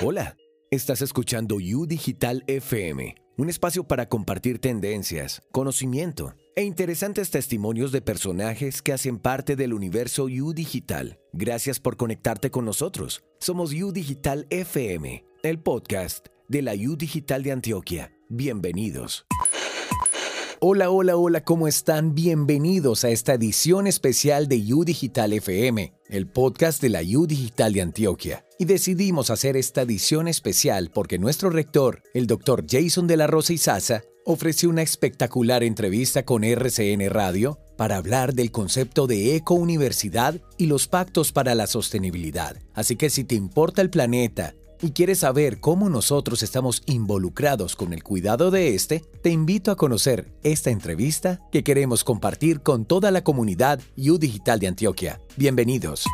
Hola, estás escuchando U Digital FM, un espacio para compartir tendencias, conocimiento e interesantes testimonios de personajes que hacen parte del universo U Digital. Gracias por conectarte con nosotros. Somos U Digital FM, el podcast de la U Digital de Antioquia. Bienvenidos. Hola, hola, hola, ¿cómo están? Bienvenidos a esta edición especial de U Digital FM, el podcast de la U Digital de Antioquia. Y decidimos hacer esta edición especial porque nuestro rector, el doctor Jason de la Rosa Izaza, ofreció una espectacular entrevista con RCN Radio para hablar del concepto de ecouniversidad y los pactos para la sostenibilidad. Así que si te importa el planeta y quieres saber cómo nosotros estamos involucrados con el cuidado de este, te invito a conocer esta entrevista que queremos compartir con toda la comunidad U Digital de Antioquia. Bienvenidos.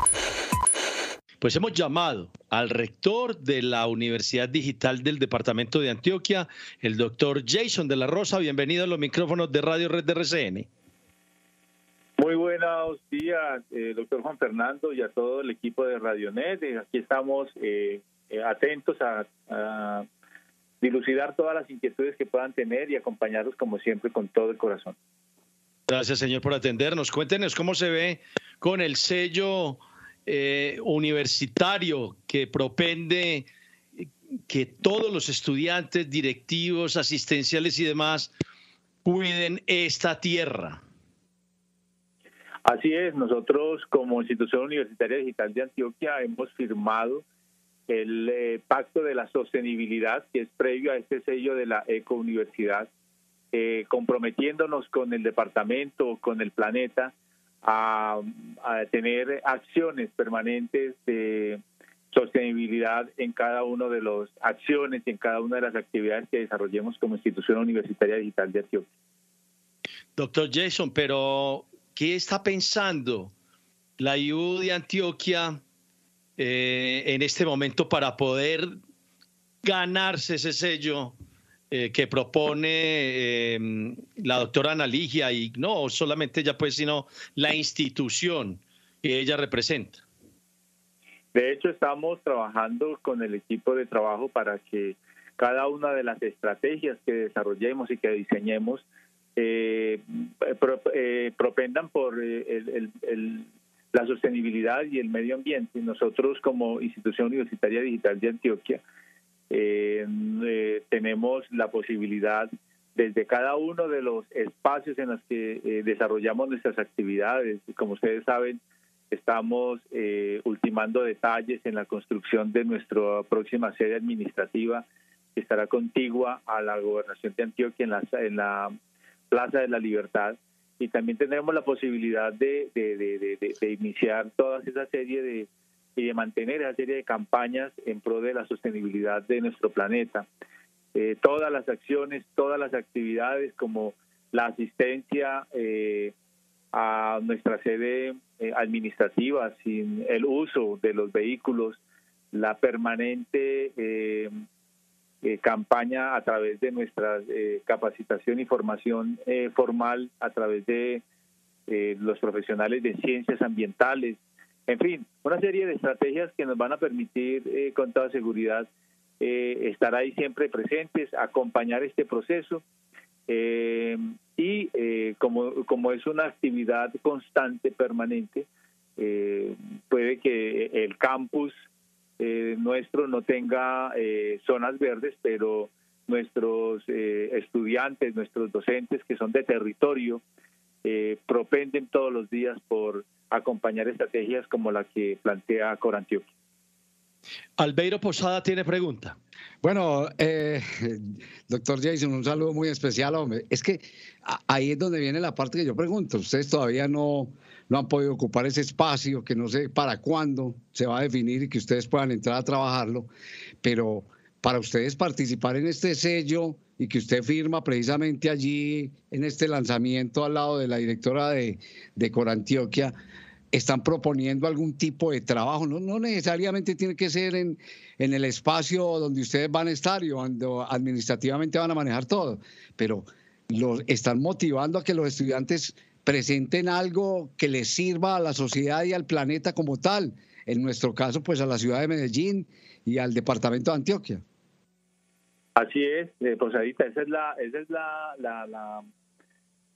Pues hemos llamado al rector de la Universidad Digital del Departamento de Antioquia, el doctor Jason de la Rosa. Bienvenido a los micrófonos de Radio Red de RCN. Muy buenos días, eh, doctor Juan Fernando, y a todo el equipo de Radionet. Eh, aquí estamos eh, eh, atentos a, dilucidar todas las inquietudes que puedan tener y acompañarlos como siempre con todo el corazón. Gracias, señor, por atendernos. Cuéntenos cómo se ve con el sello eh, universitario que propende que todos los estudiantes, directivos, asistenciales y demás cuiden esta tierra. Así es, nosotros como institución universitaria digital de Antioquia hemos firmado el eh, pacto de la sostenibilidad, que es previo a este sello de la ecouniversidad, eh, comprometiéndonos con el departamento, con el planeta, a, tener acciones permanentes de sostenibilidad en cada una de las acciones y en cada una de las actividades que desarrollemos como institución universitaria digital de Antioquia. Doctor Jason, pero ¿qué está pensando la IU de Antioquia eh, en este momento para poder ganarse ese sello eh, que propone eh, la doctora Analigia y no solamente ella pues, sino la institución que ella representa. De hecho, estamos trabajando con el equipo de trabajo para que cada una de las estrategias que desarrollemos y que diseñemos propendan por el, la sostenibilidad y el medio ambiente. Nosotros como institución universitaria digital de Antioquia eh, eh, tenemos la posibilidad desde cada uno de los espacios en los que eh, desarrollamos nuestras actividades. Como ustedes saben, estamos ultimando detalles en la construcción de nuestra próxima sede administrativa que estará contigua a la gobernación de Antioquia en la, en la Plaza de la Libertad y también tendremos la posibilidad de, de, iniciar toda esa serie de y de mantener esa serie de campañas en pro de la sostenibilidad de nuestro planeta. Eh, todas las acciones, todas las actividades como la asistencia eh, a nuestra sede eh, administrativa sin el uso de los vehículos, la permanente eh, campaña a través de nuestra eh, capacitación y formación eh, formal, a través de los profesionales de ciencias ambientales, en fin, una serie de estrategias que nos van a permitir con toda seguridad estar ahí siempre presentes, acompañar este proceso y como, como es una actividad constante, permanente, puede que el campus eh, nuestro no tenga eh, zonas verdes, pero nuestros eh, estudiantes, nuestros docentes que son de territorio, propenden todos los días por acompañar estrategias como la que plantea Corantioquia. Albeiro Posada tiene pregunta. Bueno, doctor Jason, un saludo muy especial, hombre. Es que ahí es donde viene la parte que yo pregunto. Ustedes todavía no, no han podido ocupar ese espacio que no sé para cuándo se va a definir y que ustedes puedan entrar a trabajarlo, pero para ustedes participar en este sello y que usted firma precisamente allí en este lanzamiento al lado de la directora de, de Corantioquia, están proponiendo algún tipo de trabajo. No, no necesariamente tiene que ser en, el espacio donde ustedes van a estar y donde administrativamente van a manejar todo, pero los, están motivando a que los estudiantes presenten algo que les sirva a la sociedad y al planeta como tal, en nuestro caso, pues a la ciudad de Medellín y al departamento de Antioquia. Así es, eh, Posadita, esa es la, esa es la, la,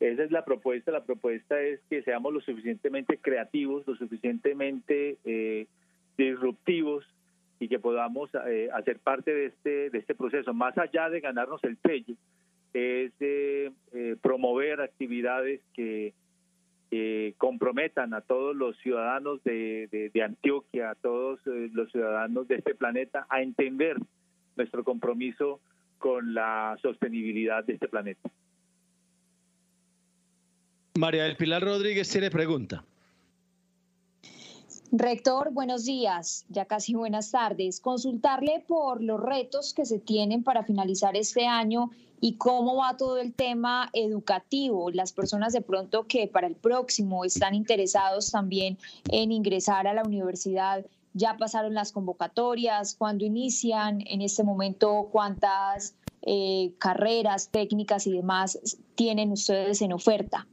esa es la propuesta. La propuesta es que seamos lo suficientemente creativos, lo suficientemente eh, disruptivos y que podamos eh, hacer parte de este, de este proceso. Más allá de ganarnos el sello, es eh, promover actividades que comprometan a todos los ciudadanos de, de Antioquia, a todos los ciudadanos de este planeta a entender nuestro compromiso con la sostenibilidad de este planeta. María del Pilar Rodríguez tiene pregunta. Rector, buenos días, ya casi buenas tardes. Consultarle por los retos que se tienen para finalizar este año y cómo va todo el tema educativo. Las personas de pronto que para el próximo están interesados también en ingresar a la universidad, ya pasaron las convocatorias, cuándo inician, en este momento cuántas eh, carreras técnicas y demás tienen ustedes en oferta.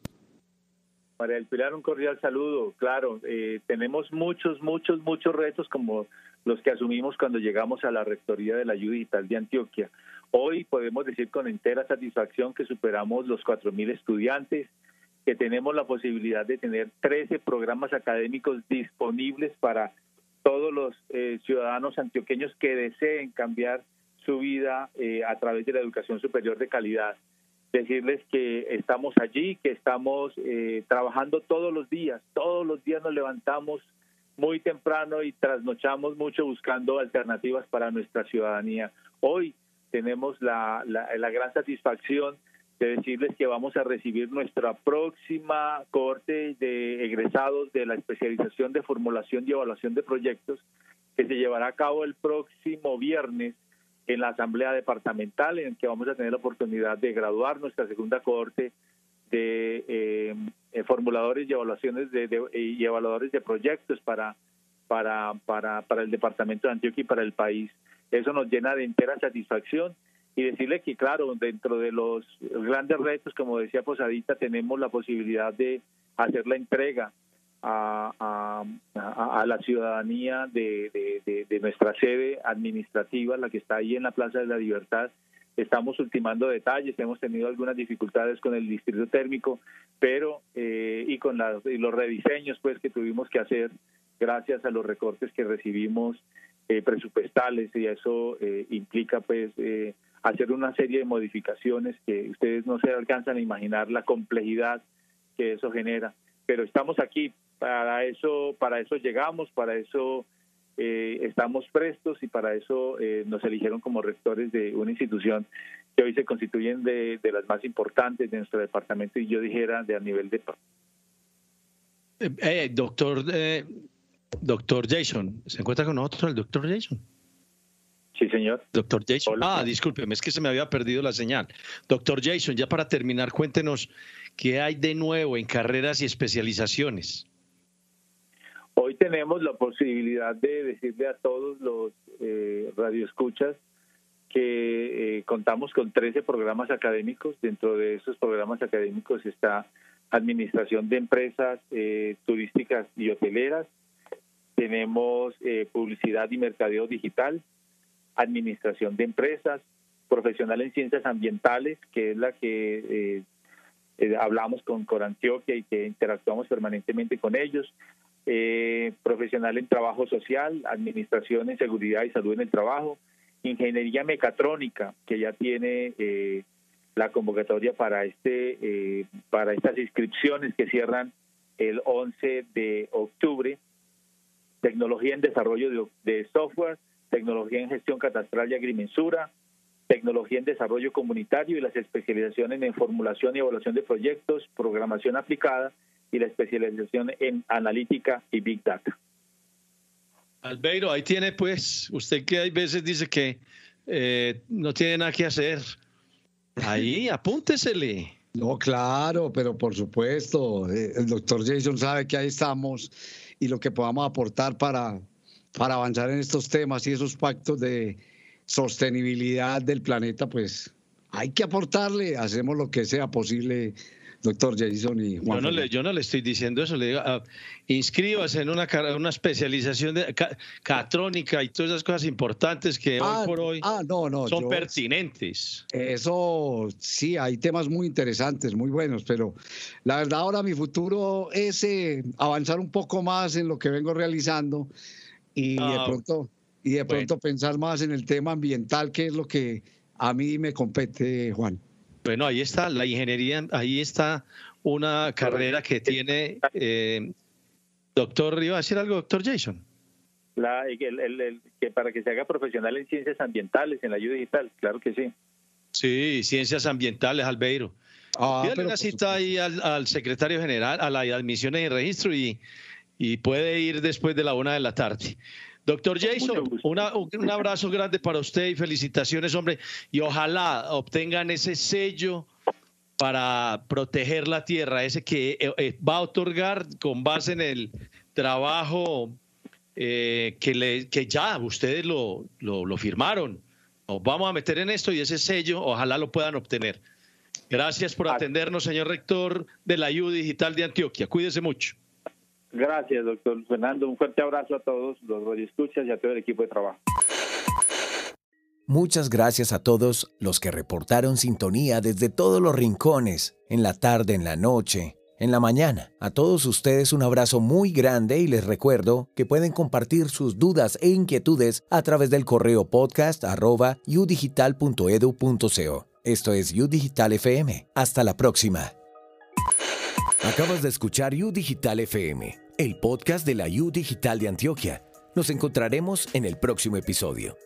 María del Pilar, un cordial saludo. Claro, eh, tenemos muchos, muchos, muchos retos como los que asumimos cuando llegamos a la Rectoría de la Ayuda Digital de Antioquia. Hoy podemos decir con entera satisfacción que superamos los 4.000 estudiantes, que tenemos la posibilidad de tener 13 programas académicos disponibles para todos los eh, ciudadanos antioqueños que deseen cambiar su vida eh, a través de la educación superior de calidad decirles que estamos allí, que estamos eh, trabajando todos los días, todos los días nos levantamos muy temprano y trasnochamos mucho buscando alternativas para nuestra ciudadanía. Hoy tenemos la, la, gran satisfacción de decirles que vamos a recibir nuestra próxima corte de egresados de la especialización de formulación y evaluación de proyectos que se llevará a cabo el próximo viernes en la Asamblea Departamental, en que vamos a tener la oportunidad de graduar nuestra segunda cohorte de eh, formuladores y evaluaciones de, y evaluadores de proyectos para, para, para, para el Departamento de Antioquia y para el país. Eso nos llena de entera satisfacción y decirle que, claro, dentro de los grandes retos, como decía Posadita, tenemos la posibilidad de hacer la entrega a, la ciudadanía de, nuestra sede administrativa, la que está ahí en la Plaza de la Libertad. Estamos ultimando detalles, hemos tenido algunas dificultades con el distrito térmico, pero eh, y con los rediseños pues que tuvimos que hacer gracias a los recortes que recibimos eh, presupuestales y eso eh, implica pues hacer una serie de modificaciones que ustedes no se alcanzan a imaginar la complejidad que eso genera pero estamos aquí para eso, para eso llegamos, para eso eh, estamos prestos y para eso eh, nos eligieron como rectores de una institución que hoy se constituyen de, las más importantes de nuestro departamento y yo dijera de a nivel de... Eh, doctor, doctor Jason, ¿se encuentra con nosotros el doctor Jason? Sí, señor. Doctor Jason. ah, discúlpeme, es que se me había perdido la señal. Doctor Jason, ya para terminar, cuéntenos qué hay de nuevo en carreras y especializaciones. Hoy tenemos la posibilidad de decirle a todos los eh, radioescuchas que eh, contamos con 13 programas académicos. Dentro de esos programas académicos está Administración de Empresas eh, Turísticas y Hoteleras. Tenemos eh, Publicidad y Mercadeo Digital, Administración de Empresas, Profesional en Ciencias Ambientales, que es la que hablamos con Corantioquia y que interactuamos permanentemente con ellos. Eh, profesional en trabajo social, administración en seguridad y salud en el trabajo, ingeniería mecatrónica, que ya tiene eh, la convocatoria para este eh, para estas inscripciones que cierran el 11 de octubre, tecnología en desarrollo de, software, tecnología en gestión catastral y agrimensura, tecnología en desarrollo comunitario y las especializaciones en formulación y evaluación de proyectos, programación aplicada y la especialización en analítica y big data. Albeiro, ahí tiene pues, usted que hay veces dice que eh, no tiene nada que hacer. Ahí, apúntesele. No, claro, pero por supuesto, eh, el doctor Jason sabe que ahí estamos y lo que podamos aportar para, para avanzar en estos temas y esos pactos de sostenibilidad del planeta, pues hay que aportarle, hacemos lo que sea posible doctor Jason y Juan. Yo no, le, yo no le estoy diciendo eso, le digo, ah, inscríbase en una, una especialización de catrónica y todas esas cosas importantes que hoy ah, por hoy ah, no, no, son pertinentes. Eso sí, hay temas muy interesantes, muy buenos, pero la verdad ahora mi futuro es eh, avanzar un poco más en lo que vengo realizando y de pronto y de pronto pensar más en el tema ambiental, que es lo que a mí me compete, Juan. Bueno, ahí está la ingeniería, ahí está una carrera que tiene. Eh, doctor, ¿iba a decir algo, doctor Jason? La, que para que se haga profesional en ciencias ambientales, en la ayuda digital, claro que sí. Sí, ciencias ambientales, Albeiro. Ah, una cita ahí al, secretario general, a la admisión y registro y, y puede ir después de la una de la tarde. Doctor Jason, un abrazo grande para usted y felicitaciones, hombre. Y ojalá obtengan ese sello para proteger la tierra, ese que eh, eh, va a otorgar con base en el trabajo eh, que, le, que ya ustedes lo, lo, firmaron. Nos vamos a meter en esto y ese sello, ojalá lo puedan obtener. Gracias por atendernos, señor rector de la U Digital de Antioquia. Cuídese mucho. Gracias, doctor Fernando. Un fuerte abrazo a todos los radioescuchas y a todo el equipo de trabajo. Muchas gracias a todos los que reportaron sintonía desde todos los rincones, en la tarde, en la noche, en la mañana. A todos ustedes un abrazo muy grande y les recuerdo que pueden compartir sus dudas e inquietudes a través del correo podcast. Esto es UDigital FM. Hasta la próxima. Acabas de escuchar UDigital FM el podcast de la U Digital de Antioquia. Nos encontraremos en el próximo episodio.